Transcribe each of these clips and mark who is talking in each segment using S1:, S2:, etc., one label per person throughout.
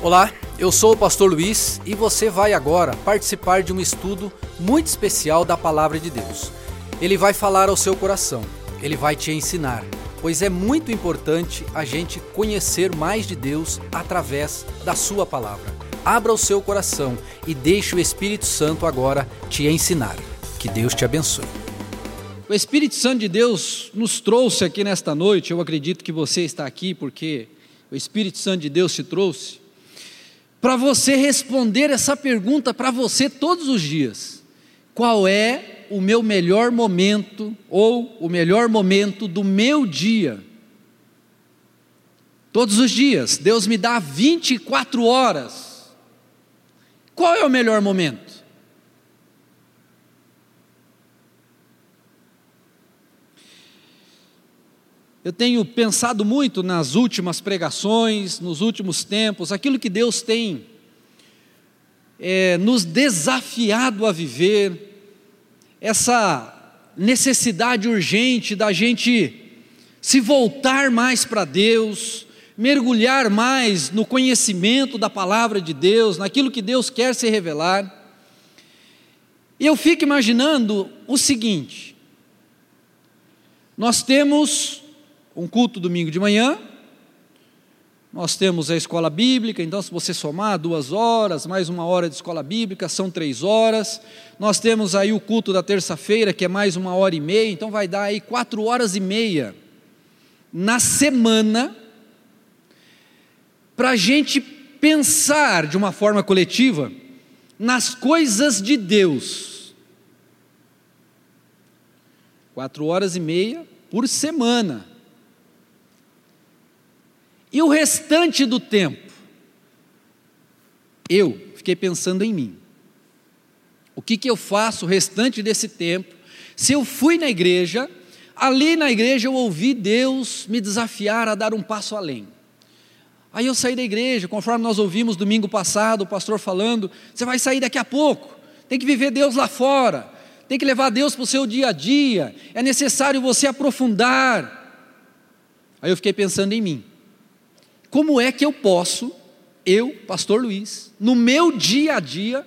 S1: Olá, eu sou o pastor Luiz e você vai agora participar de um estudo muito especial da palavra de Deus. Ele vai falar ao seu coração, ele vai te ensinar, pois é muito importante a gente conhecer mais de Deus através da sua palavra. Abra o seu coração e deixe o Espírito Santo agora te ensinar. Que Deus te abençoe.
S2: O Espírito Santo de Deus nos trouxe aqui nesta noite. Eu acredito que você está aqui porque o Espírito Santo de Deus te trouxe para você responder essa pergunta para você todos os dias: qual é o meu melhor momento ou o melhor momento do meu dia? Todos os dias, Deus me dá 24 horas. Qual é o melhor momento? Eu tenho pensado muito nas últimas pregações, nos últimos tempos, aquilo que Deus tem é, nos desafiado a viver, essa necessidade urgente da gente se voltar mais para Deus, mergulhar mais no conhecimento da palavra de Deus, naquilo que Deus quer se revelar. E eu fico imaginando o seguinte: nós temos um culto domingo de manhã, nós temos a escola bíblica, então, se você somar duas horas, mais uma hora de escola bíblica, são três horas. Nós temos aí o culto da terça-feira, que é mais uma hora e meia, então vai dar aí quatro horas e meia na semana, para a gente pensar de uma forma coletiva nas coisas de Deus. Quatro horas e meia por semana. E o restante do tempo? Eu fiquei pensando em mim. O que, que eu faço o restante desse tempo? Se eu fui na igreja, ali na igreja eu ouvi Deus me desafiar a dar um passo além. Aí eu saí da igreja, conforme nós ouvimos domingo passado, o pastor falando: você vai sair daqui a pouco, tem que viver Deus lá fora, tem que levar Deus para o seu dia a dia, é necessário você aprofundar. Aí eu fiquei pensando em mim. Como é que eu posso, eu, pastor Luiz, no meu dia a dia,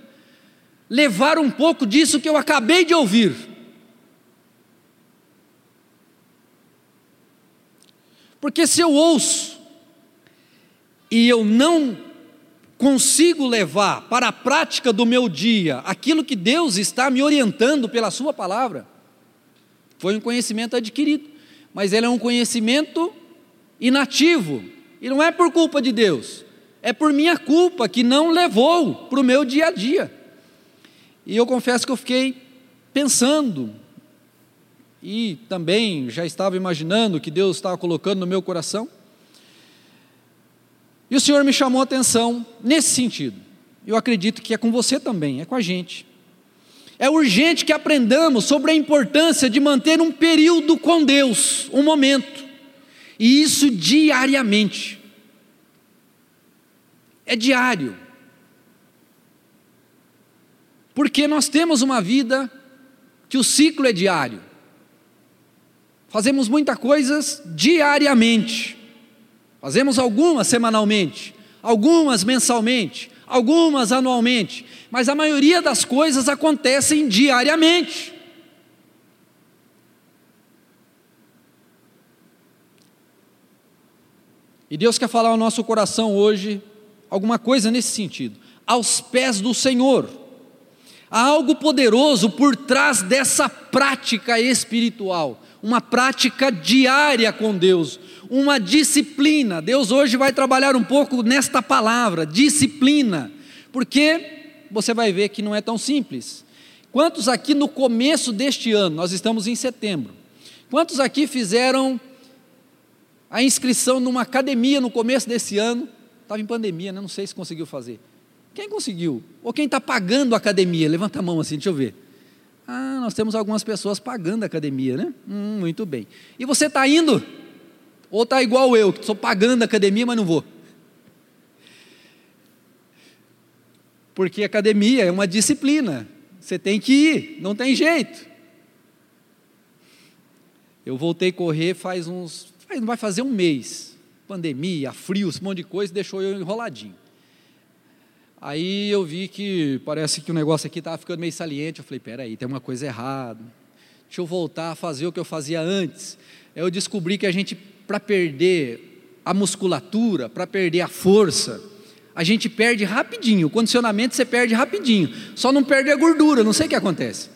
S2: levar um pouco disso que eu acabei de ouvir? Porque se eu ouço e eu não consigo levar para a prática do meu dia aquilo que Deus está me orientando pela Sua palavra, foi um conhecimento adquirido, mas ele é um conhecimento inativo, e não é por culpa de Deus, é por minha culpa que não levou para o meu dia a dia. E eu confesso que eu fiquei pensando, e também já estava imaginando que Deus estava colocando no meu coração. E o Senhor me chamou a atenção nesse sentido. Eu acredito que é com você também, é com a gente. É urgente que aprendamos sobre a importância de manter um período com Deus, um momento e isso diariamente. É diário. Porque nós temos uma vida que o ciclo é diário. Fazemos muitas coisas diariamente. Fazemos algumas semanalmente, algumas mensalmente, algumas anualmente, mas a maioria das coisas acontecem diariamente. E Deus quer falar ao nosso coração hoje alguma coisa nesse sentido. Aos pés do Senhor. Há algo poderoso por trás dessa prática espiritual, uma prática diária com Deus, uma disciplina. Deus hoje vai trabalhar um pouco nesta palavra, disciplina, porque você vai ver que não é tão simples. Quantos aqui no começo deste ano, nós estamos em setembro, quantos aqui fizeram a inscrição numa academia no começo desse ano. Estava em pandemia, né? não sei se conseguiu fazer. Quem conseguiu? Ou quem está pagando a academia? Levanta a mão assim, deixa eu ver. Ah, nós temos algumas pessoas pagando a academia, né? Hum, muito bem. E você está indo? Ou está igual eu, que estou pagando a academia, mas não vou? Porque academia é uma disciplina. Você tem que ir, não tem jeito. Eu voltei a correr faz uns não vai fazer um mês. Pandemia, frio, esse monte de coisa, deixou eu enroladinho. Aí eu vi que parece que o negócio aqui estava ficando meio saliente. Eu falei, peraí, tem uma coisa errada. Deixa eu voltar a fazer o que eu fazia antes. Eu descobri que a gente, para perder a musculatura, para perder a força, a gente perde rapidinho. O condicionamento você perde rapidinho. Só não perde a gordura, não sei o que acontece.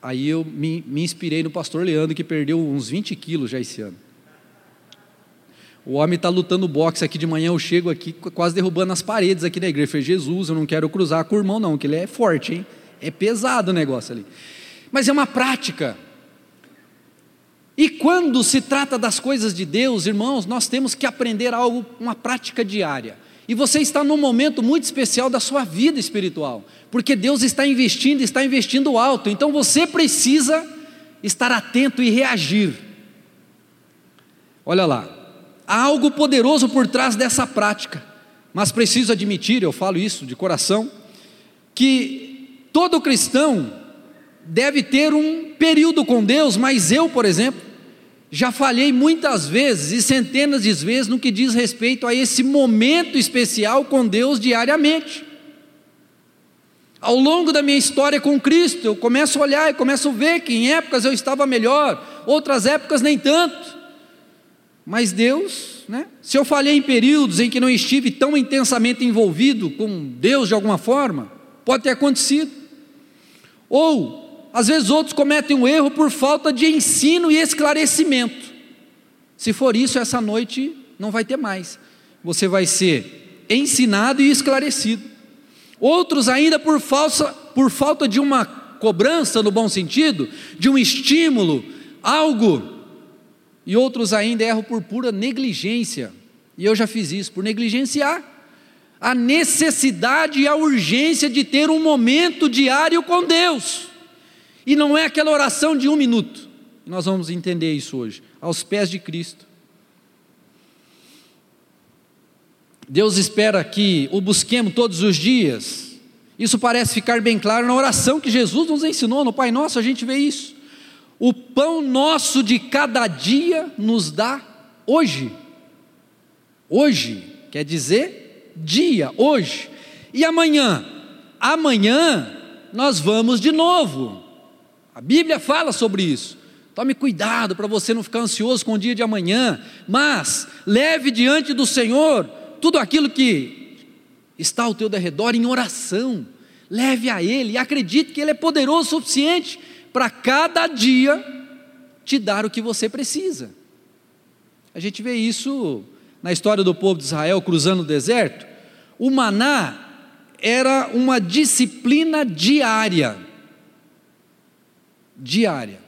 S2: Aí eu me, me inspirei no pastor Leandro, que perdeu uns 20 quilos já esse ano. O homem está lutando boxe aqui de manhã, eu chego aqui quase derrubando as paredes aqui da igreja. Eu falei, Jesus, eu não quero cruzar com o irmão, não, que ele é forte, hein? É pesado o negócio ali. Mas é uma prática. E quando se trata das coisas de Deus, irmãos, nós temos que aprender algo, uma prática diária. E você está num momento muito especial da sua vida espiritual, porque Deus está investindo, está investindo alto. Então você precisa estar atento e reagir. Olha lá, Há algo poderoso por trás dessa prática, mas preciso admitir, eu falo isso de coração, que todo cristão deve ter um período com Deus, mas eu, por exemplo, já falhei muitas vezes e centenas de vezes no que diz respeito a esse momento especial com Deus diariamente. Ao longo da minha história com Cristo, eu começo a olhar e começo a ver que em épocas eu estava melhor, outras épocas nem tanto. Mas Deus, né? Se eu falhei em períodos em que não estive tão intensamente envolvido com Deus de alguma forma, pode ter acontecido. Ou, às vezes, outros cometem um erro por falta de ensino e esclarecimento. Se for isso, essa noite não vai ter mais. Você vai ser ensinado e esclarecido. Outros, ainda por, falsa, por falta de uma cobrança, no bom sentido, de um estímulo, algo e outros ainda erram por pura negligência. E eu já fiz isso, por negligenciar a necessidade e a urgência de ter um momento diário com Deus. E não é aquela oração de um minuto. Nós vamos entender isso hoje, aos pés de Cristo. Deus espera que o busquemos todos os dias. Isso parece ficar bem claro na oração que Jesus nos ensinou no Pai Nosso, a gente vê isso. O pão nosso de cada dia nos dá hoje. Hoje, quer dizer dia, hoje. E amanhã? Amanhã nós vamos de novo. A Bíblia fala sobre isso. Tome cuidado para você não ficar ansioso com o dia de amanhã, mas leve diante do Senhor tudo aquilo que está ao teu derredor em oração. Leve a Ele e acredite que Ele é poderoso o suficiente para cada dia te dar o que você precisa. A gente vê isso na história do povo de Israel cruzando o deserto. O maná era uma disciplina diária. Diária.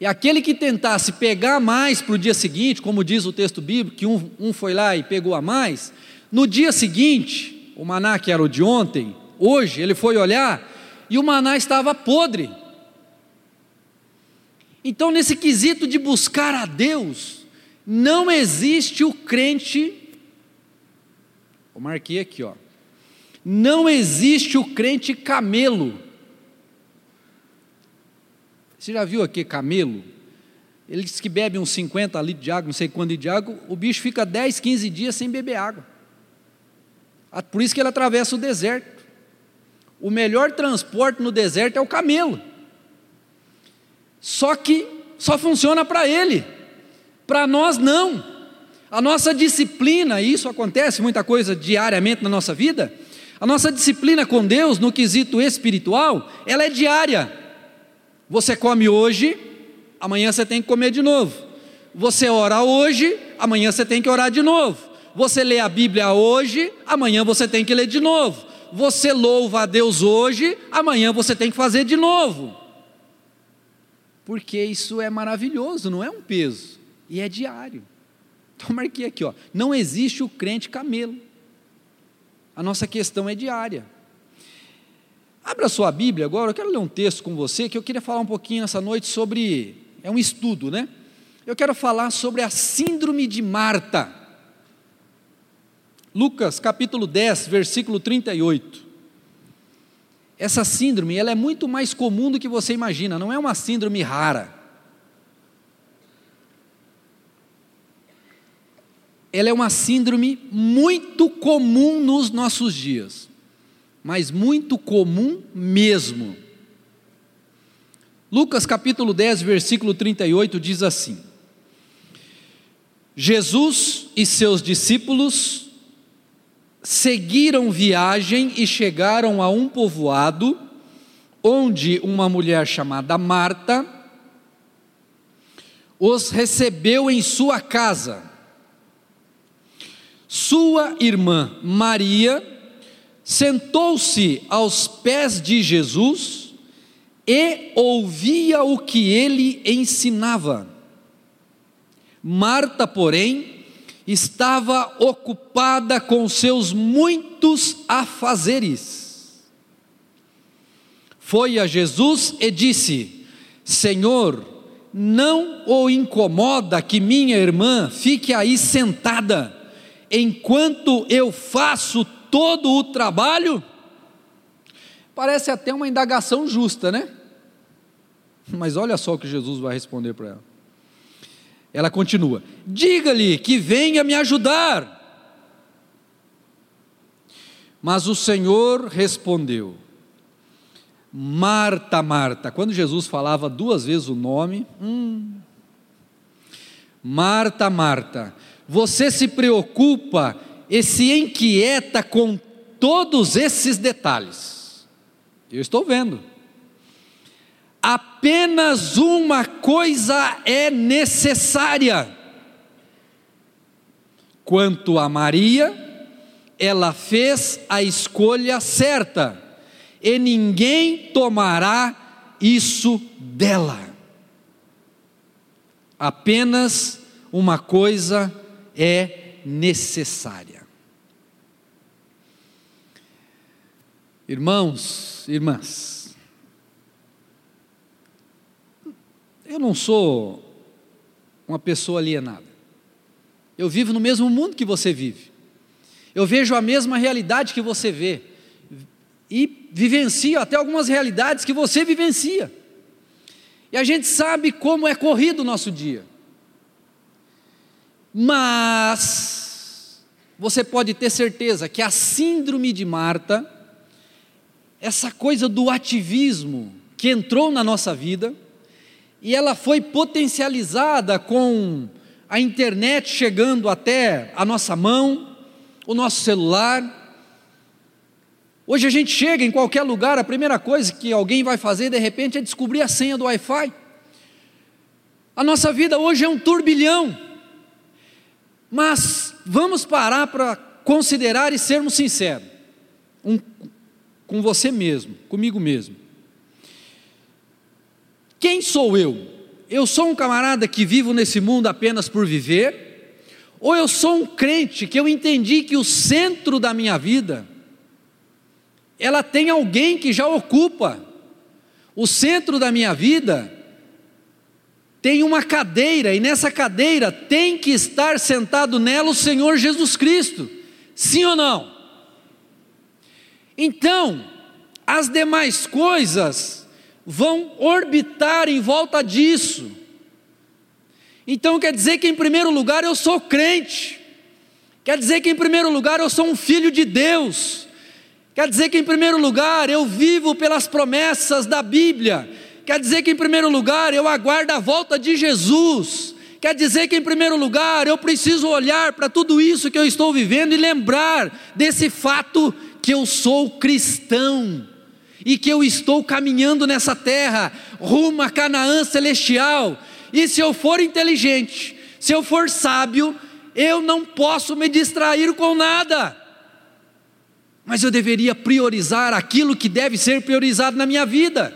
S2: E aquele que tentasse pegar mais para o dia seguinte, como diz o texto bíblico, que um, um foi lá e pegou a mais, no dia seguinte, o maná que era o de ontem, hoje, ele foi olhar e o maná estava podre. Então, nesse quesito de buscar a Deus, não existe o crente. Eu marquei aqui, ó. Não existe o crente camelo. Você já viu aqui camelo? Ele diz que bebe uns 50 litros de água, não sei quanto de água, o bicho fica 10, 15 dias sem beber água. Ah, por isso que ele atravessa o deserto. O melhor transporte no deserto é o camelo. Só que só funciona para ele, para nós não. A nossa disciplina, e isso acontece muita coisa diariamente na nossa vida, a nossa disciplina com Deus no quesito espiritual, ela é diária. Você come hoje, amanhã você tem que comer de novo. Você ora hoje, amanhã você tem que orar de novo. Você lê a Bíblia hoje, amanhã você tem que ler de novo. Você louva a Deus hoje, amanhã você tem que fazer de novo porque isso é maravilhoso, não é um peso, e é diário. Então marquei aqui, ó, não existe o crente camelo. A nossa questão é diária. Abra sua Bíblia agora, eu quero ler um texto com você que eu queria falar um pouquinho essa noite sobre, é um estudo, né? Eu quero falar sobre a síndrome de Marta. Lucas capítulo 10, versículo 38. Essa síndrome ela é muito mais comum do que você imagina, não é uma síndrome rara. ela é uma síndrome muito comum nos nossos dias, mas muito comum mesmo. Lucas capítulo 10, versículo 38 diz assim: Jesus e seus discípulos seguiram viagem e chegaram a um povoado onde uma mulher chamada Marta os recebeu em sua casa. Sua irmã Maria sentou-se aos pés de Jesus e ouvia o que ele ensinava. Marta, porém, estava ocupada com seus muitos afazeres. Foi a Jesus e disse: Senhor, não o incomoda que minha irmã fique aí sentada, enquanto eu faço todo o trabalho? Parece até uma indagação justa, né? Mas olha só o que Jesus vai responder para ela. Ela continua: Diga-lhe que venha me ajudar. Mas o Senhor respondeu: Marta, Marta. Quando Jesus falava duas vezes o nome, hum, Marta, Marta, você se preocupa e se inquieta com todos esses detalhes. Eu estou vendo. Apenas uma coisa é necessária. Quanto a Maria, ela fez a escolha certa e ninguém tomará isso dela. Apenas uma coisa é necessária. Irmãos, irmãs, eu não sou uma pessoa alienada. Eu vivo no mesmo mundo que você vive. Eu vejo a mesma realidade que você vê e vivencio até algumas realidades que você vivencia. E a gente sabe como é corrido o nosso dia. Mas você pode ter certeza que a síndrome de Marta, essa coisa do ativismo que entrou na nossa vida, e ela foi potencializada com a internet chegando até a nossa mão, o nosso celular, Hoje a gente chega em qualquer lugar, a primeira coisa que alguém vai fazer de repente é descobrir a senha do Wi-Fi. A nossa vida hoje é um turbilhão. Mas vamos parar para considerar e sermos sinceros um, com você mesmo, comigo mesmo. Quem sou eu? Eu sou um camarada que vivo nesse mundo apenas por viver? Ou eu sou um crente que eu entendi que o centro da minha vida ela tem alguém que já ocupa. O centro da minha vida tem uma cadeira, e nessa cadeira tem que estar sentado nela o Senhor Jesus Cristo. Sim ou não? Então, as demais coisas vão orbitar em volta disso. Então quer dizer que em primeiro lugar eu sou crente. Quer dizer que em primeiro lugar eu sou um filho de Deus. Quer dizer que, em primeiro lugar, eu vivo pelas promessas da Bíblia. Quer dizer que, em primeiro lugar, eu aguardo a volta de Jesus. Quer dizer que, em primeiro lugar, eu preciso olhar para tudo isso que eu estou vivendo e lembrar desse fato que eu sou cristão e que eu estou caminhando nessa terra rumo a Canaã celestial. E se eu for inteligente, se eu for sábio, eu não posso me distrair com nada mas eu deveria priorizar aquilo que deve ser priorizado na minha vida,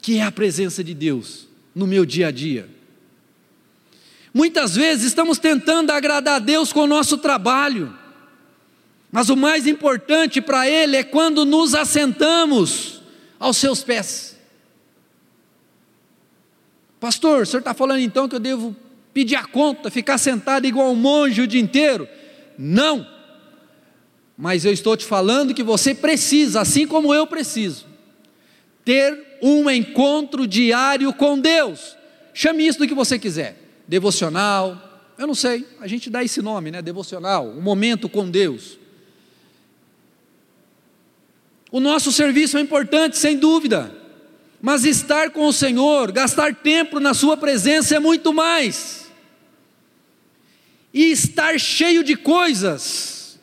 S2: que é a presença de Deus no meu dia a dia. Muitas vezes estamos tentando agradar a Deus com o nosso trabalho, mas o mais importante para Ele é quando nos assentamos aos seus pés. Pastor, o senhor está falando então que eu devo pedir a conta, ficar sentado igual um monge o dia inteiro? Não! Mas eu estou te falando que você precisa, assim como eu preciso, ter um encontro diário com Deus. Chame isso do que você quiser. Devocional, eu não sei, a gente dá esse nome, né? Devocional, um momento com Deus. O nosso serviço é importante, sem dúvida, mas estar com o Senhor, gastar tempo na Sua presença é muito mais. E estar cheio de coisas.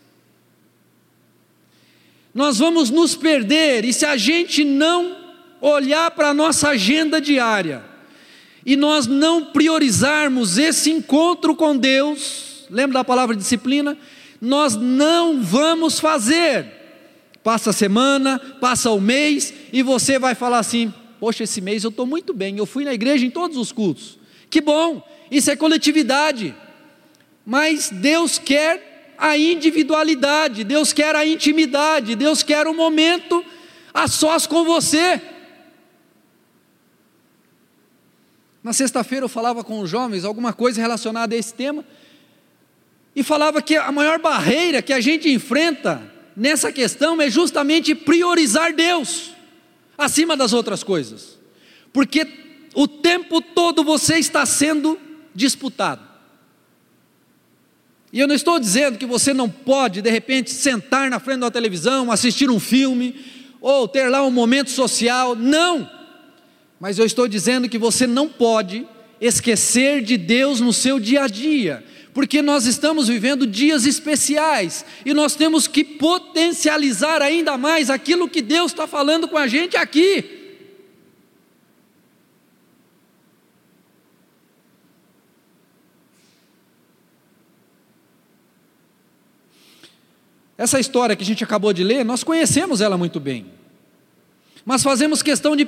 S2: Nós vamos nos perder, e se a gente não olhar para a nossa agenda diária, e nós não priorizarmos esse encontro com Deus, lembra da palavra disciplina? Nós não vamos fazer. Passa a semana, passa o mês, e você vai falar assim: Poxa, esse mês eu estou muito bem, eu fui na igreja em todos os cultos. Que bom, isso é coletividade. Mas Deus quer a individualidade, Deus quer a intimidade, Deus quer um momento a sós com você. Na sexta-feira eu falava com os jovens alguma coisa relacionada a esse tema, e falava que a maior barreira que a gente enfrenta nessa questão é justamente priorizar Deus acima das outras coisas, porque o tempo todo você está sendo disputado. E eu não estou dizendo que você não pode, de repente, sentar na frente da televisão, assistir um filme, ou ter lá um momento social, não. Mas eu estou dizendo que você não pode esquecer de Deus no seu dia a dia, porque nós estamos vivendo dias especiais e nós temos que potencializar ainda mais aquilo que Deus está falando com a gente aqui. Essa história que a gente acabou de ler, nós conhecemos ela muito bem, mas fazemos questão de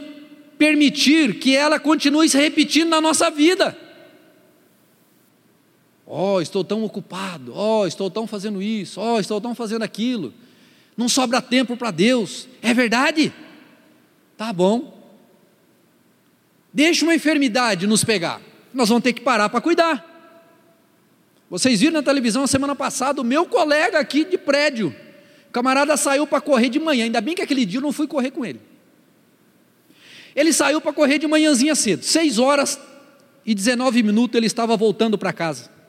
S2: permitir que ela continue se repetindo na nossa vida. Oh, estou tão ocupado. Oh, estou tão fazendo isso. Oh, estou tão fazendo aquilo. Não sobra tempo para Deus. É verdade? Tá bom. Deixa uma enfermidade nos pegar. Nós vamos ter que parar para cuidar. Vocês viram na televisão semana passada o meu colega aqui de prédio. O camarada saiu para correr de manhã. Ainda bem que aquele dia eu não fui correr com ele. Ele saiu para correr de manhãzinha cedo. Seis horas e 19 minutos ele estava voltando para casa.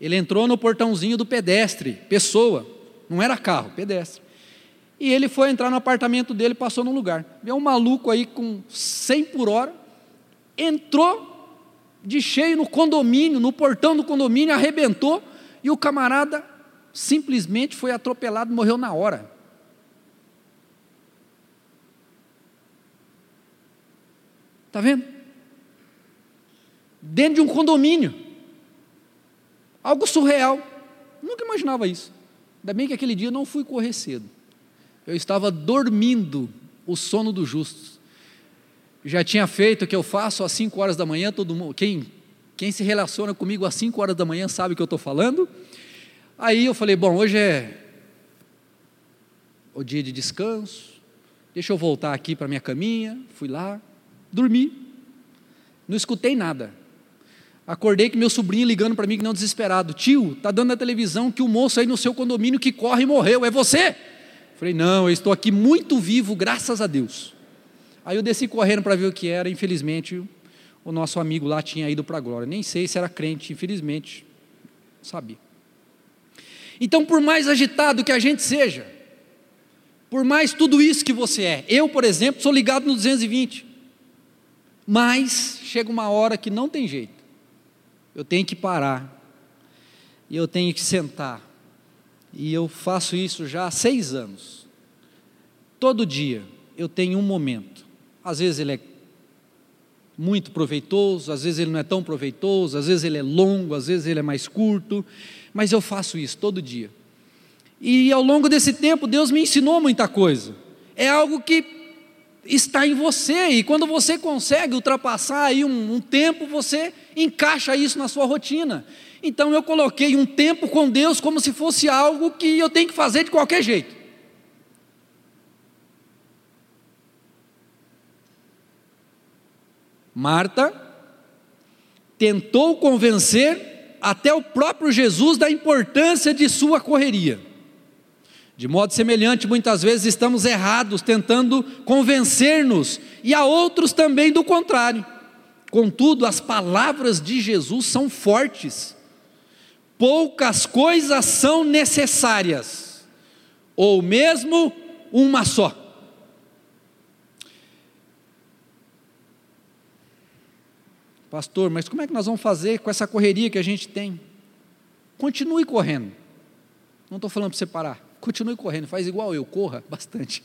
S2: Ele entrou no portãozinho do pedestre, pessoa, não era carro, pedestre. E ele foi entrar no apartamento dele, passou num lugar. Viu um maluco aí com 100 por hora, entrou de cheio no condomínio, no portão do condomínio, arrebentou, e o camarada simplesmente foi atropelado, morreu na hora. Está vendo? Dentro de um condomínio. Algo surreal. Nunca imaginava isso. Ainda bem que aquele dia eu não fui correr cedo. Eu estava dormindo o sono dos justos. Já tinha feito o que eu faço às 5 horas da manhã, todo mundo, quem, quem se relaciona comigo às 5 horas da manhã sabe o que eu estou falando. Aí eu falei, bom, hoje é o dia de descanso, deixa eu voltar aqui para minha caminha, fui lá, dormi, não escutei nada. Acordei com meu sobrinho ligando para mim que não desesperado. Tio, tá dando na televisão que o moço aí no seu condomínio que corre morreu. É você? Falei, não, eu estou aqui muito vivo, graças a Deus. Aí eu desci correndo para ver o que era. Infelizmente, o nosso amigo lá tinha ido para a glória. Nem sei se era crente, infelizmente. Sabia. Então, por mais agitado que a gente seja, por mais tudo isso que você é, eu, por exemplo, sou ligado no 220. Mas chega uma hora que não tem jeito eu tenho que parar, e eu tenho que sentar, e eu faço isso já há seis anos. Todo dia eu tenho um momento, às vezes ele é muito proveitoso, às vezes ele não é tão proveitoso, às vezes ele é longo, às vezes ele é mais curto, mas eu faço isso todo dia. E ao longo desse tempo, Deus me ensinou muita coisa. É algo que está em você, e quando você consegue ultrapassar aí um, um tempo, você encaixa isso na sua rotina. Então eu coloquei um tempo com Deus como se fosse algo que eu tenho que fazer de qualquer jeito. Marta tentou convencer até o próprio Jesus da importância de sua correria. De modo semelhante, muitas vezes estamos errados tentando convencer-nos e a outros também do contrário. Contudo, as palavras de Jesus são fortes, poucas coisas são necessárias, ou mesmo uma só. Pastor, mas como é que nós vamos fazer com essa correria que a gente tem? Continue correndo. Não estou falando para você parar. Continue correndo, faz igual eu, corra bastante.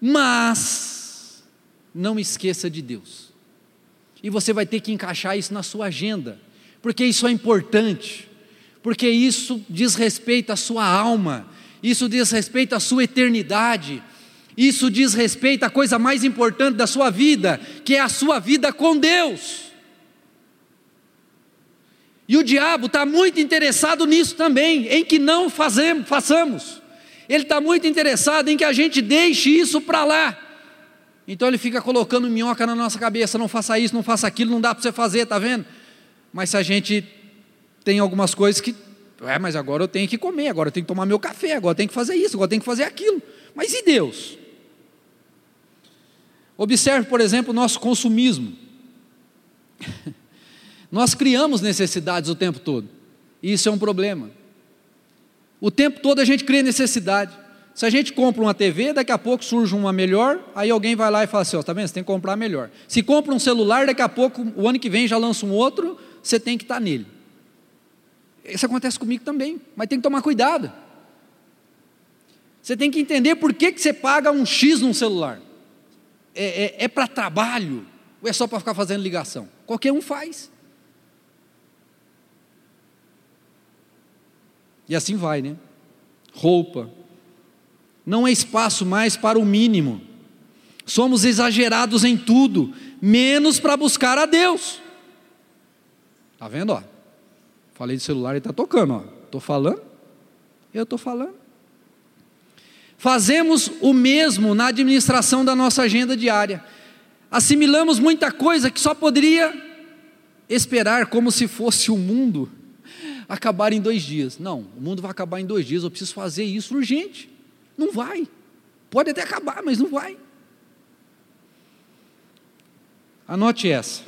S2: Mas não esqueça de Deus. E você vai ter que encaixar isso na sua agenda, porque isso é importante, porque isso diz respeito à sua alma, isso diz respeito à sua eternidade, isso diz respeito à coisa mais importante da sua vida, que é a sua vida com Deus. E o diabo está muito interessado nisso também, em que não fazemos, façamos. Ele está muito interessado em que a gente deixe isso para lá. Então ele fica colocando minhoca na nossa cabeça, não faça isso, não faça aquilo, não dá para você fazer, tá vendo? Mas se a gente tem algumas coisas que, é, mas agora eu tenho que comer, agora eu tenho que tomar meu café, agora eu tenho que fazer isso, agora eu tenho que fazer aquilo. Mas e Deus? Observe, por exemplo, o nosso consumismo. Nós criamos necessidades o tempo todo, e isso é um problema. O tempo todo a gente cria necessidade. Se a gente compra uma TV, daqui a pouco surge uma melhor, aí alguém vai lá e fala assim: ó, tá vendo? Você tem que comprar melhor. Se compra um celular, daqui a pouco, o ano que vem já lança um outro, você tem que estar nele. Isso acontece comigo também, mas tem que tomar cuidado. Você tem que entender por que, que você paga um X num celular. É, é, é para trabalho ou é só para ficar fazendo ligação? Qualquer um faz. E assim vai, né? Roupa. Não é espaço mais para o mínimo. Somos exagerados em tudo, menos para buscar a Deus. Tá vendo, ó? Falei de celular e está tocando, ó. Tô falando? Eu tô falando. Fazemos o mesmo na administração da nossa agenda diária. Assimilamos muita coisa que só poderia esperar como se fosse o mundo acabar em dois dias. Não, o mundo vai acabar em dois dias, eu preciso fazer isso urgente. Não vai. Pode até acabar, mas não vai. Anote essa.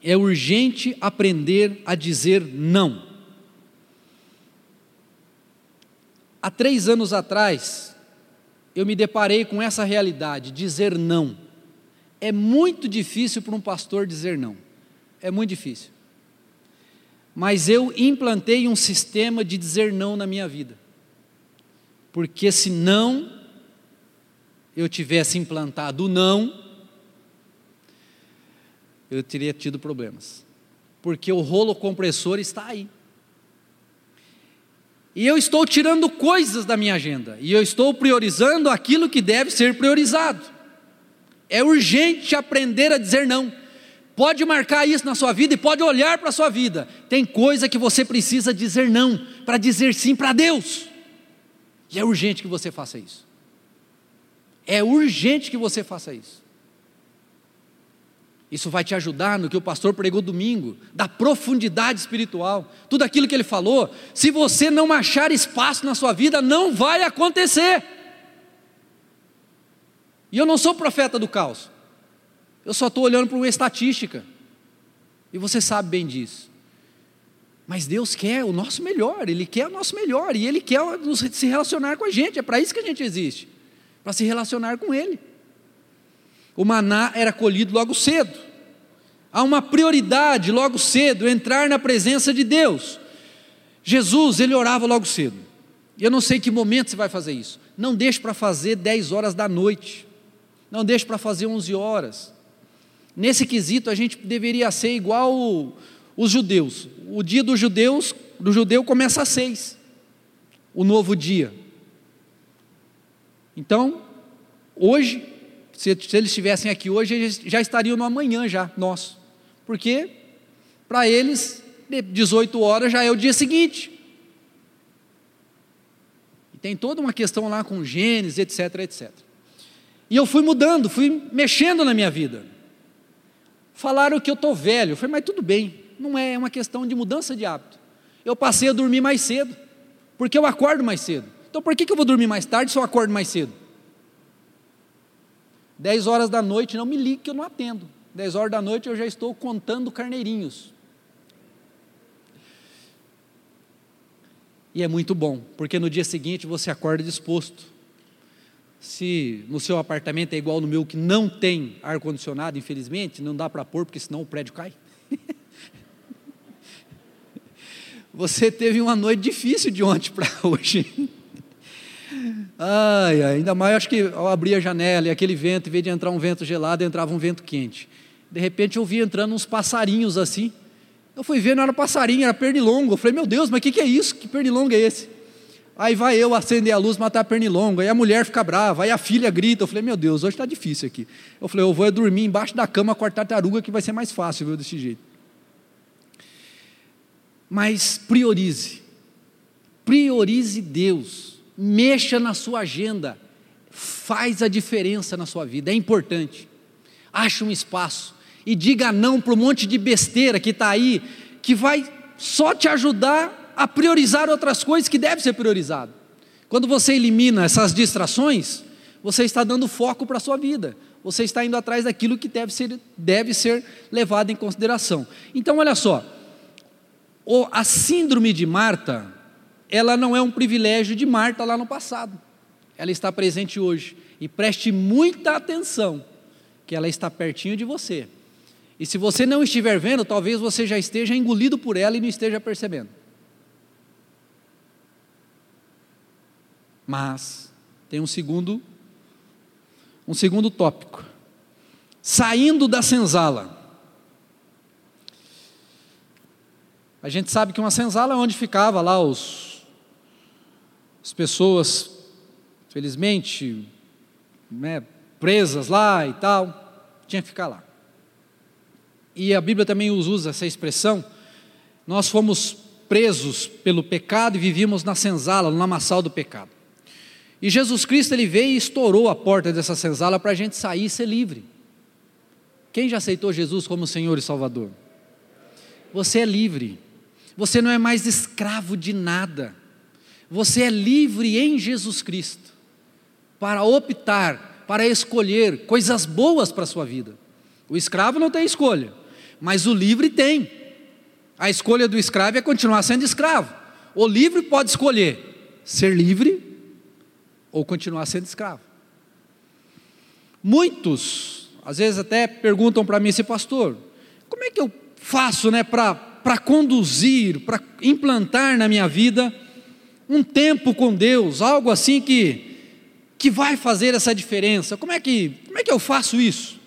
S2: É urgente aprender a dizer não. Há três anos atrás, eu me deparei com essa realidade: dizer não. É muito difícil para um pastor dizer não. É muito difícil mas eu implantei um sistema de dizer não na minha vida. Porque se não eu tivesse implantado o não, eu teria tido problemas. Porque o rolo compressor está aí. E eu estou tirando coisas da minha agenda, e eu estou priorizando aquilo que deve ser priorizado. É urgente aprender a dizer não. Pode marcar isso na sua vida e pode olhar para a sua vida. Tem coisa que você precisa dizer não, para dizer sim para Deus. E é urgente que você faça isso. É urgente que você faça isso. Isso vai te ajudar no que o pastor pregou domingo, da profundidade espiritual. Tudo aquilo que ele falou, se você não achar espaço na sua vida, não vai acontecer. E eu não sou profeta do caos. Eu só estou olhando para uma estatística. E você sabe bem disso. Mas Deus quer o nosso melhor, Ele quer o nosso melhor, e Ele quer se relacionar com a gente, é para isso que a gente existe para se relacionar com Ele. O maná era colhido logo cedo, há uma prioridade logo cedo, entrar na presença de Deus. Jesus, ele orava logo cedo, eu não sei que momento você vai fazer isso, não deixe para fazer 10 horas da noite, não deixe para fazer 11 horas, Nesse quesito, a gente deveria ser igual os judeus. O dia dos judeus, do judeu começa às seis, o novo dia. Então, hoje, se, se eles estivessem aqui hoje, eles já estariam no amanhã já, nosso. Porque, para eles, 18 horas já é o dia seguinte. E tem toda uma questão lá com genes, etc, etc. E eu fui mudando, fui mexendo na minha vida. Falaram que eu estou velho. Eu falei, mas tudo bem, não é, é uma questão de mudança de hábito. Eu passei a dormir mais cedo, porque eu acordo mais cedo. Então por que, que eu vou dormir mais tarde se eu acordo mais cedo? 10 horas da noite, não me ligue que eu não atendo. 10 horas da noite eu já estou contando carneirinhos. E é muito bom, porque no dia seguinte você acorda disposto. Se no seu apartamento é igual no meu, que não tem ar-condicionado, infelizmente, não dá para pôr, porque senão o prédio cai. você teve uma noite difícil de ontem para hoje. Ai, ainda mais acho que ao abrir a janela e aquele vento, em vez de entrar um vento gelado, entrava um vento quente. De repente eu vi entrando uns passarinhos assim. Eu fui ver, não era passarinho, era pernilongo. Eu falei, meu Deus, mas o que, que é isso? Que pernilongo é esse? Aí vai eu acender a luz, matar a pernilongo. Aí a mulher fica brava, aí a filha grita. Eu falei, meu Deus, hoje está difícil aqui. Eu falei, eu vou dormir embaixo da cama com a tartaruga, que vai ser mais fácil, viu, desse jeito. Mas priorize. Priorize Deus mexa na sua agenda, faz a diferença na sua vida, é importante. Ache um espaço e diga não para um monte de besteira que está aí, que vai só te ajudar a priorizar outras coisas que devem ser priorizadas. Quando você elimina essas distrações, você está dando foco para a sua vida, você está indo atrás daquilo que deve ser, deve ser levado em consideração. Então, olha só, a síndrome de Marta, ela não é um privilégio de Marta lá no passado. Ela está presente hoje. E preste muita atenção, que ela está pertinho de você. E se você não estiver vendo, talvez você já esteja engolido por ela e não esteja percebendo. Mas tem um segundo um segundo tópico. Saindo da senzala. A gente sabe que uma senzala é onde ficava lá os as pessoas, felizmente, né, presas lá e tal, tinha que ficar lá. E a Bíblia também usa essa expressão. Nós fomos presos pelo pecado e vivíamos na senzala, no lamaçal do pecado. E Jesus Cristo ele veio e estourou a porta dessa senzala para a gente sair e ser livre. Quem já aceitou Jesus como Senhor e Salvador? Você é livre. Você não é mais escravo de nada. Você é livre em Jesus Cristo para optar, para escolher coisas boas para a sua vida. O escravo não tem escolha, mas o livre tem. A escolha do escravo é continuar sendo escravo. O livre pode escolher ser livre ou continuar sendo escravo. Muitos, às vezes até perguntam para mim, esse pastor, como é que eu faço né, para conduzir, para implantar na minha vida um tempo com Deus, algo assim que, que vai fazer essa diferença. Como é, que, como é que eu faço isso?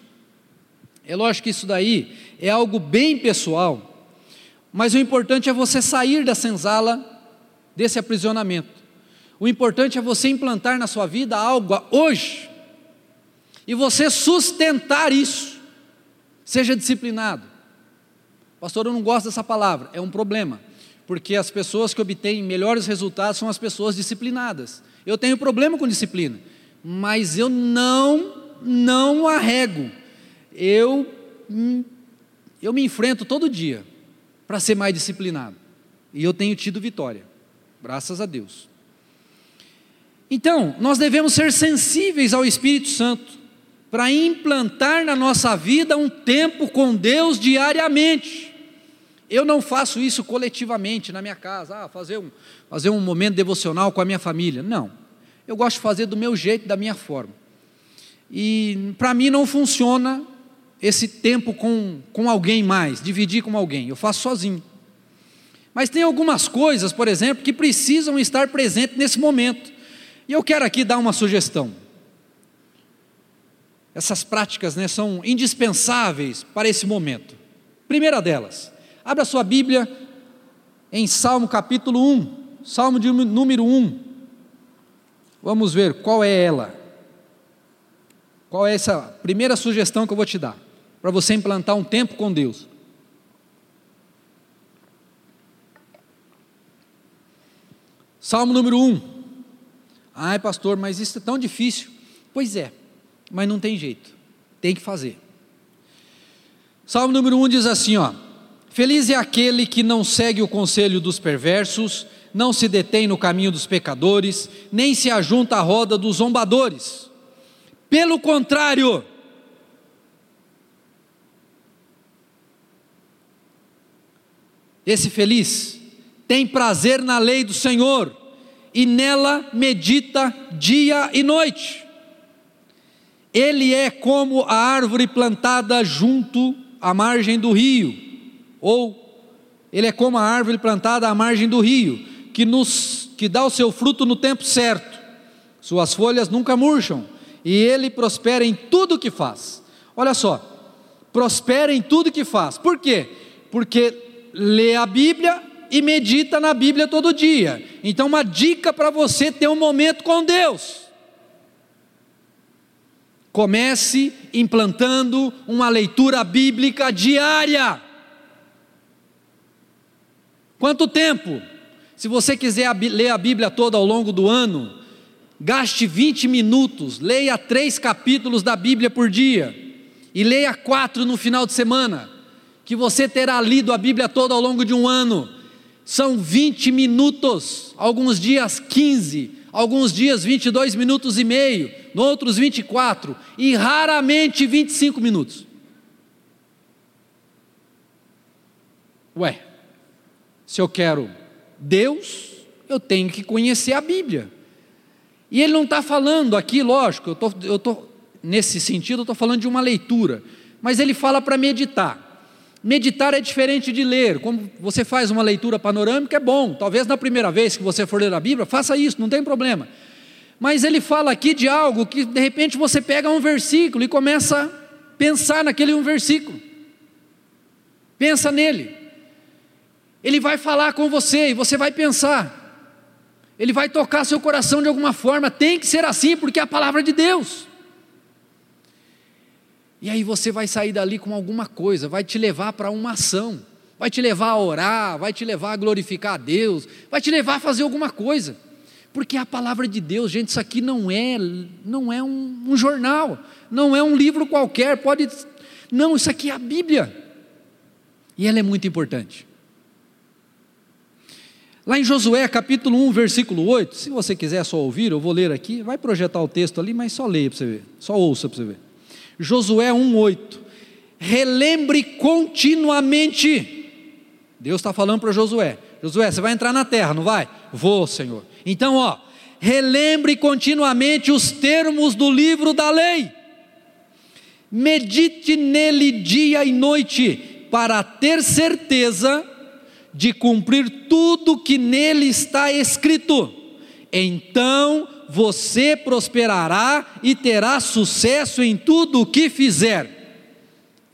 S2: É lógico que isso daí é algo bem pessoal, mas o importante é você sair da senzala desse aprisionamento. O importante é você implantar na sua vida algo hoje e você sustentar isso. Seja disciplinado. Pastor, eu não gosto dessa palavra, é um problema porque as pessoas que obtêm melhores resultados são as pessoas disciplinadas. Eu tenho problema com disciplina, mas eu não não arrego. Eu eu me enfrento todo dia para ser mais disciplinado. E eu tenho tido vitória. Graças a Deus. Então, nós devemos ser sensíveis ao Espírito Santo para implantar na nossa vida um tempo com Deus diariamente. Eu não faço isso coletivamente na minha casa, ah, fazer, um, fazer um momento devocional com a minha família. Não. Eu gosto de fazer do meu jeito, da minha forma. E para mim não funciona esse tempo com, com alguém mais, dividir com alguém. Eu faço sozinho. Mas tem algumas coisas, por exemplo, que precisam estar presentes nesse momento. E eu quero aqui dar uma sugestão. Essas práticas né, são indispensáveis para esse momento. Primeira delas, Abra sua Bíblia em Salmo capítulo 1, Salmo de número 1. Vamos ver qual é ela. Qual é essa primeira sugestão que eu vou te dar para você implantar um tempo com Deus? Salmo número 1. Ai, pastor, mas isso é tão difícil. Pois é, mas não tem jeito. Tem que fazer. Salmo número 1 diz assim, ó: Feliz é aquele que não segue o conselho dos perversos, não se detém no caminho dos pecadores, nem se ajunta à roda dos zombadores. Pelo contrário, esse feliz tem prazer na lei do Senhor e nela medita dia e noite. Ele é como a árvore plantada junto à margem do rio, ou ele é como a árvore plantada à margem do rio, que nos que dá o seu fruto no tempo certo. Suas folhas nunca murcham, e ele prospera em tudo que faz. Olha só, prospera em tudo que faz. Por quê? Porque lê a Bíblia e medita na Bíblia todo dia. Então, uma dica para você ter um momento com Deus. Comece implantando uma leitura bíblica diária. Quanto tempo? Se você quiser ler a Bíblia toda ao longo do ano, gaste 20 minutos, leia três capítulos da Bíblia por dia e leia quatro no final de semana, que você terá lido a Bíblia toda ao longo de um ano. São 20 minutos, alguns dias 15, alguns dias 22 minutos e meio, outros 24 e raramente 25 minutos. Ué, se eu quero Deus, eu tenho que conhecer a Bíblia. E ele não está falando aqui, lógico, eu tô, eu tô, nesse sentido, eu estou falando de uma leitura, mas ele fala para meditar. Meditar é diferente de ler. Como você faz uma leitura panorâmica, é bom. Talvez na primeira vez que você for ler a Bíblia, faça isso, não tem problema. Mas ele fala aqui de algo que de repente você pega um versículo e começa a pensar naquele um versículo. Pensa nele. Ele vai falar com você e você vai pensar. Ele vai tocar seu coração de alguma forma. Tem que ser assim, porque é a palavra de Deus. E aí você vai sair dali com alguma coisa, vai te levar para uma ação, vai te levar a orar, vai te levar a glorificar a Deus, vai te levar a fazer alguma coisa. Porque a palavra de Deus, gente, isso aqui não é, não é um, um jornal, não é um livro qualquer, pode. Não, isso aqui é a Bíblia. E ela é muito importante. Lá em Josué capítulo 1, versículo 8, se você quiser só ouvir, eu vou ler aqui, vai projetar o texto ali, mas só leia para você ver, só ouça para você ver. Josué 1,8. Relembre continuamente. Deus está falando para Josué: Josué, você vai entrar na terra, não vai? Vou, Senhor. Então, ó, relembre continuamente os termos do livro da lei. Medite nele dia e noite, para ter certeza de cumprir tudo que nele está escrito. Então você prosperará e terá sucesso em tudo o que fizer.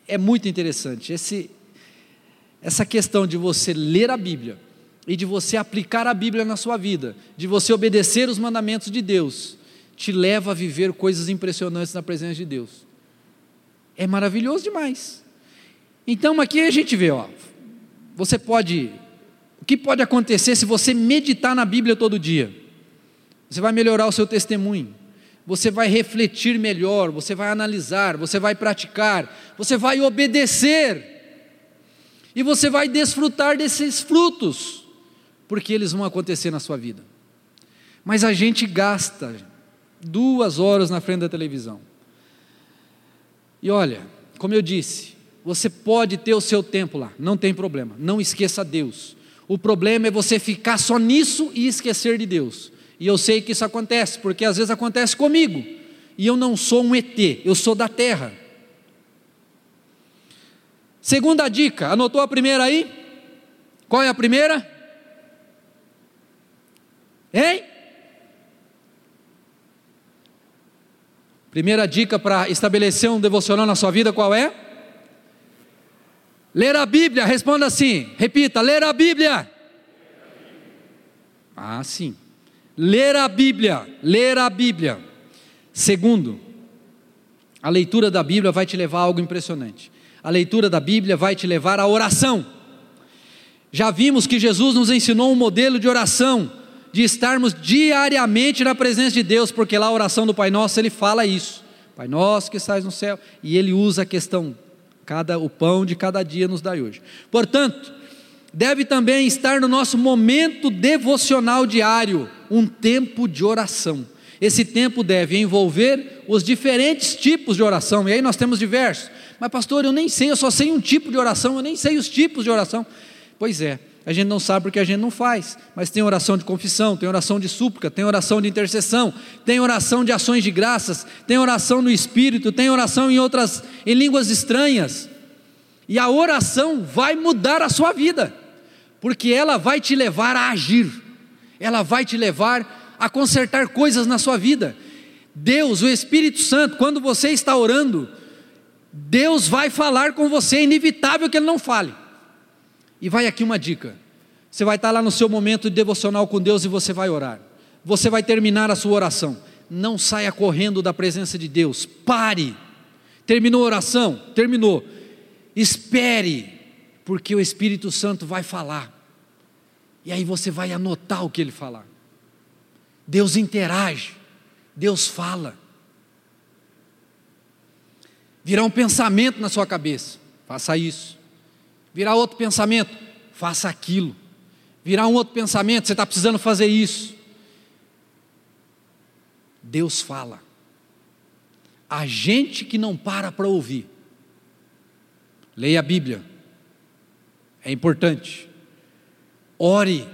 S2: É muito interessante esse, essa questão de você ler a Bíblia e de você aplicar a Bíblia na sua vida, de você obedecer os mandamentos de Deus, te leva a viver coisas impressionantes na presença de Deus. É maravilhoso demais. Então aqui a gente vê, ó, você pode, o que pode acontecer se você meditar na Bíblia todo dia? Você vai melhorar o seu testemunho. Você vai refletir melhor, você vai analisar, você vai praticar, você vai obedecer. E você vai desfrutar desses frutos, porque eles vão acontecer na sua vida. Mas a gente gasta duas horas na frente da televisão. E olha, como eu disse, você pode ter o seu tempo lá, não tem problema, não esqueça Deus. O problema é você ficar só nisso e esquecer de Deus. E eu sei que isso acontece, porque às vezes acontece comigo. E eu não sou um ET, eu sou da terra. Segunda dica, anotou a primeira aí? Qual é a primeira? Hein? Primeira dica para estabelecer um devocional na sua vida, qual é? Ler a Bíblia, responda assim, repita: ler a Bíblia. Ah, sim. Ler a Bíblia, ler a Bíblia. Segundo, a leitura da Bíblia vai te levar a algo impressionante. A leitura da Bíblia vai te levar à oração. Já vimos que Jesus nos ensinou um modelo de oração, de estarmos diariamente na presença de Deus, porque lá a oração do Pai Nosso ele fala isso. Pai Nosso que estás no céu, e ele usa a questão cada o pão de cada dia nos dai hoje. Portanto, deve também estar no nosso momento devocional diário um tempo de oração. Esse tempo deve envolver os diferentes tipos de oração, e aí nós temos diversos. Mas, pastor, eu nem sei, eu só sei um tipo de oração, eu nem sei os tipos de oração. Pois é, A gente não sabe porque a gente não faz, mas tem oração de confissão, tem oração de súplica, tem oração de intercessão, tem oração de ações de graças, tem oração no espírito, tem oração em outras em línguas estranhas. E a oração vai mudar a sua vida, porque ela vai te levar a agir. Ela vai te levar a consertar coisas na sua vida. Deus, o Espírito Santo, quando você está orando, Deus vai falar com você, é inevitável que Ele não fale. E vai aqui uma dica: você vai estar lá no seu momento de devocional com Deus e você vai orar. Você vai terminar a sua oração. Não saia correndo da presença de Deus. Pare. Terminou a oração? Terminou. Espere, porque o Espírito Santo vai falar. E aí você vai anotar o que ele falar. Deus interage. Deus fala. Virá um pensamento na sua cabeça, faça isso. Virá outro pensamento, faça aquilo. Virá um outro pensamento, você está precisando fazer isso. Deus fala. A gente que não para para ouvir. Leia a Bíblia, é importante. Ore,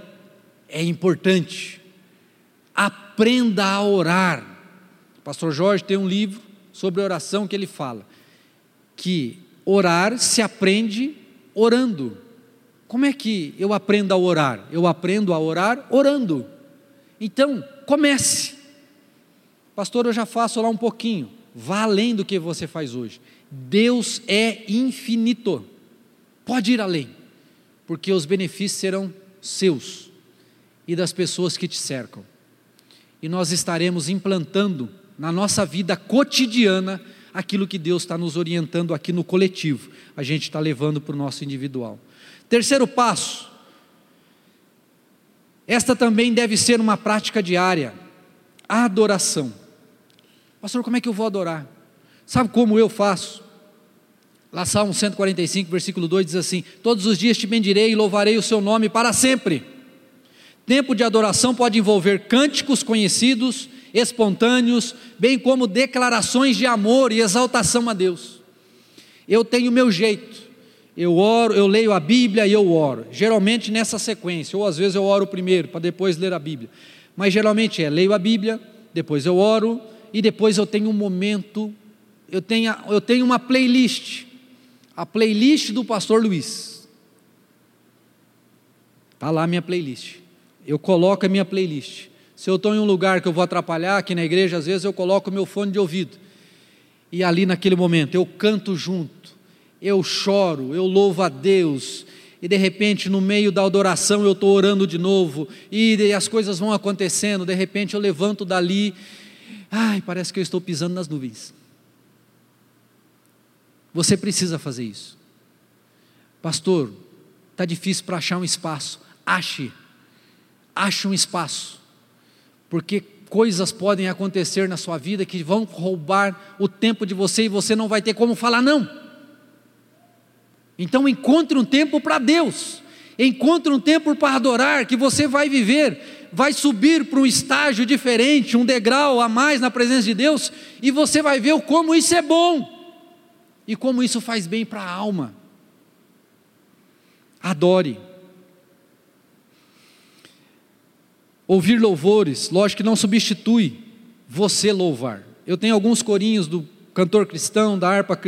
S2: é importante. Aprenda a orar. O pastor Jorge tem um livro sobre oração que ele fala que orar se aprende orando. Como é que eu aprendo a orar? Eu aprendo a orar orando. Então, comece. Pastor, eu já faço lá um pouquinho. Vá além do que você faz hoje. Deus é infinito. Pode ir além, porque os benefícios serão seus e das pessoas que te cercam. E nós estaremos implantando na nossa vida cotidiana aquilo que Deus está nos orientando aqui no coletivo, a gente está levando para o nosso individual. Terceiro passo, esta também deve ser uma prática diária, a adoração. Pastor, como é que eu vou adorar? Sabe como eu faço? Lá Salmo 145, versículo 2 diz assim: Todos os dias te bendirei e louvarei o seu nome para sempre. Tempo de adoração pode envolver cânticos conhecidos espontâneos, bem como declarações de amor e exaltação a Deus. Eu tenho meu jeito. Eu oro, eu leio a Bíblia e eu oro. Geralmente nessa sequência, ou às vezes eu oro primeiro para depois ler a Bíblia. Mas geralmente é leio a Bíblia, depois eu oro e depois eu tenho um momento, eu tenho, eu tenho uma playlist. A playlist do pastor Luiz. Está lá a minha playlist. Eu coloco a minha playlist. Se eu estou em um lugar que eu vou atrapalhar, aqui na igreja, às vezes eu coloco meu fone de ouvido. E ali naquele momento eu canto junto, eu choro, eu louvo a Deus. E de repente, no meio da adoração, eu estou orando de novo. E as coisas vão acontecendo. De repente, eu levanto dali. Ai, parece que eu estou pisando nas nuvens. Você precisa fazer isso. Pastor, está difícil para achar um espaço. Ache. Ache um espaço porque coisas podem acontecer na sua vida que vão roubar o tempo de você e você não vai ter como falar não. Então encontre um tempo para Deus, encontre um tempo para adorar, que você vai viver, vai subir para um estágio diferente, um degrau a mais na presença de Deus, e você vai ver como isso é bom e como isso faz bem para a alma. Adore. Ouvir louvores, lógico que não substitui você louvar. Eu tenho alguns corinhos do cantor cristão, da harpa,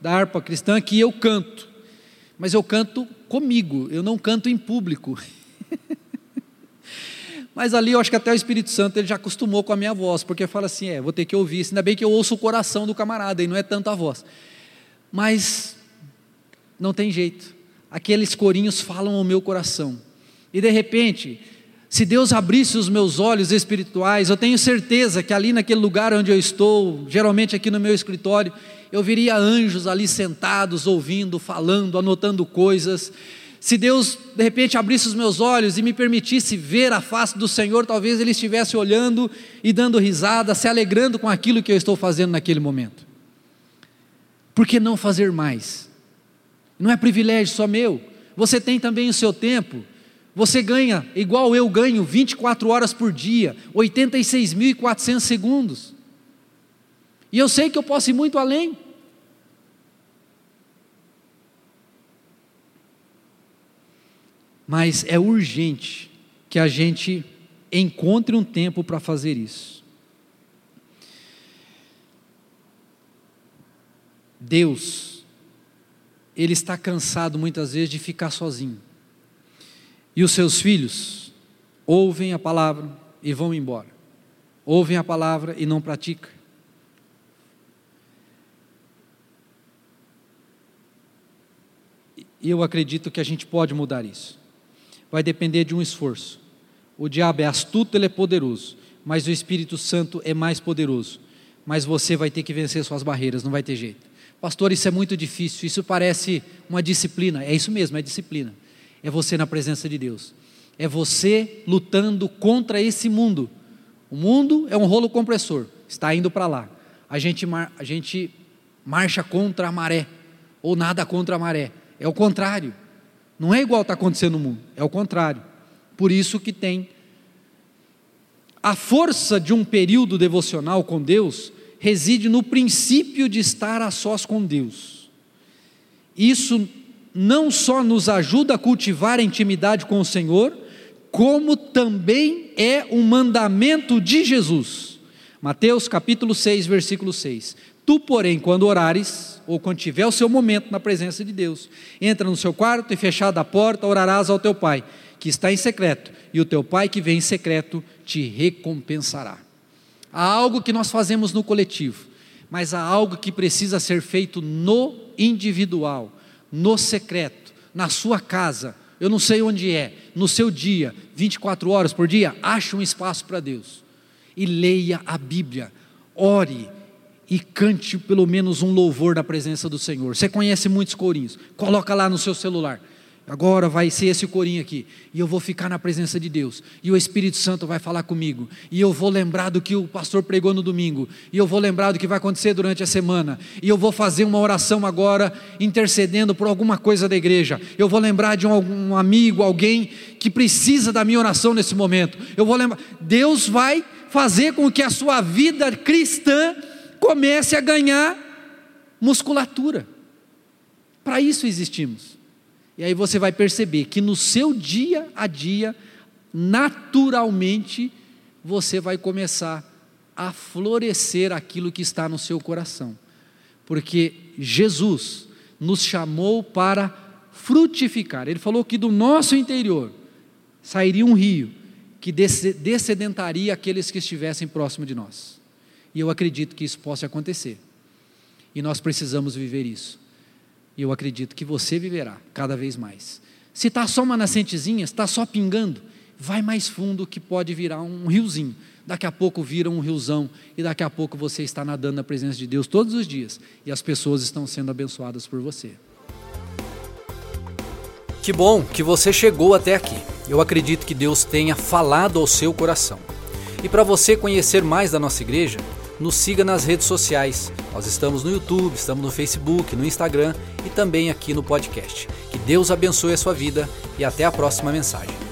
S2: da harpa cristã, que eu canto, mas eu canto comigo, eu não canto em público. mas ali eu acho que até o Espírito Santo ele já acostumou com a minha voz, porque fala assim: é, vou ter que ouvir, ainda bem que eu ouço o coração do camarada e não é tanto a voz. Mas não tem jeito, aqueles corinhos falam ao meu coração, e de repente se Deus abrisse os meus olhos espirituais, eu tenho certeza que ali naquele lugar onde eu estou, geralmente aqui no meu escritório, eu viria anjos ali sentados, ouvindo, falando, anotando coisas. Se Deus de repente abrisse os meus olhos e me permitisse ver a face do Senhor, talvez Ele estivesse olhando e dando risada, se alegrando com aquilo que eu estou fazendo naquele momento. Por que não fazer mais? Não é privilégio só meu, você tem também o seu tempo. Você ganha, igual eu ganho, 24 horas por dia, 86.400 segundos. E eu sei que eu posso ir muito além. Mas é urgente que a gente encontre um tempo para fazer isso. Deus, Ele está cansado muitas vezes de ficar sozinho. E os seus filhos ouvem a palavra e vão embora. Ouvem a palavra e não praticam. E eu acredito que a gente pode mudar isso. Vai depender de um esforço. O diabo é astuto, ele é poderoso, mas o Espírito Santo é mais poderoso. Mas você vai ter que vencer suas barreiras, não vai ter jeito. Pastor, isso é muito difícil, isso parece uma disciplina. É isso mesmo, é disciplina. É você na presença de Deus. É você lutando contra esse mundo. O mundo é um rolo compressor, está indo para lá. A gente, a gente marcha contra a maré, ou nada contra a maré. É o contrário. Não é igual está acontecendo no mundo, é o contrário. Por isso que tem a força de um período devocional com Deus reside no princípio de estar a sós com Deus. Isso não só nos ajuda a cultivar a intimidade com o Senhor, como também é um mandamento de Jesus. Mateus capítulo 6, versículo 6. Tu, porém, quando orares, ou quando tiver o seu momento na presença de Deus, entra no seu quarto e fechada a porta, orarás ao teu pai, que está em secreto, e o teu pai que vem em secreto te recompensará. Há algo que nós fazemos no coletivo, mas há algo que precisa ser feito no individual, no secreto, na sua casa. Eu não sei onde é, no seu dia, 24 horas por dia, ache um espaço para Deus e leia a Bíblia, ore, e cante pelo menos um louvor da presença do Senhor. Você conhece muitos corinhos, coloca lá no seu celular. Agora vai ser esse corinho aqui, e eu vou ficar na presença de Deus, e o Espírito Santo vai falar comigo, e eu vou lembrar do que o pastor pregou no domingo, e eu vou lembrar do que vai acontecer durante a semana, e eu vou fazer uma oração agora, intercedendo por alguma coisa da igreja, eu vou lembrar de um, um amigo, alguém que precisa da minha oração nesse momento, eu vou lembrar, Deus vai fazer com que a sua vida cristã comece a ganhar musculatura. Para isso existimos. E aí você vai perceber que no seu dia a dia, naturalmente, você vai começar a florescer aquilo que está no seu coração. Porque Jesus nos chamou para frutificar. Ele falou que do nosso interior sairia um rio que descedentaria aqueles que estivessem próximo de nós. E eu acredito que isso possa acontecer. E nós precisamos viver isso. E eu acredito que você viverá cada vez mais. Se está só uma nascentezinha, está só pingando, vai mais fundo que pode virar um riozinho. Daqui a pouco vira um riozão e daqui a pouco você está nadando na presença de Deus todos os dias e as pessoas estão sendo abençoadas por você.
S1: Que bom que você chegou até aqui. Eu acredito que Deus tenha falado ao seu coração. E para você conhecer mais da nossa igreja, nos siga nas redes sociais. Nós estamos no YouTube, estamos no Facebook, no Instagram e também aqui no podcast. Que Deus abençoe a sua vida e até a próxima mensagem.